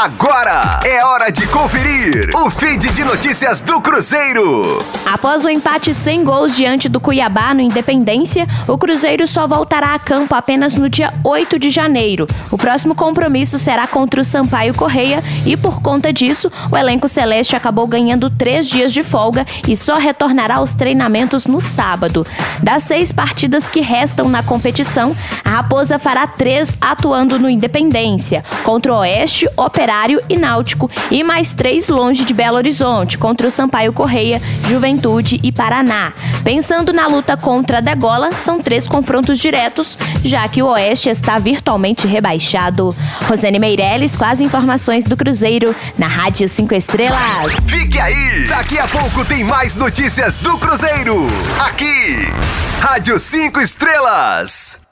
Agora é hora de conferir o feed de notícias do Cruzeiro. Após o empate sem gols diante do Cuiabá no Independência, o Cruzeiro só voltará a campo apenas no dia 8 de janeiro. O próximo compromisso será contra o Sampaio Correia e, por conta disso, o elenco celeste acabou ganhando três dias de folga e só retornará aos treinamentos no sábado. Das seis partidas que restam na competição, a Raposa fará três atuando no Independência, contra o Oeste, Operário Operário e Náutico, e mais três longe de Belo Horizonte, contra o Sampaio Correia, Juventude e Paraná. Pensando na luta contra a Degola, são três confrontos diretos, já que o Oeste está virtualmente rebaixado. Rosane Meirelles com as informações do Cruzeiro, na Rádio 5 Estrelas. Fique aí! Daqui a pouco tem mais notícias do Cruzeiro. Aqui, Rádio 5 Estrelas.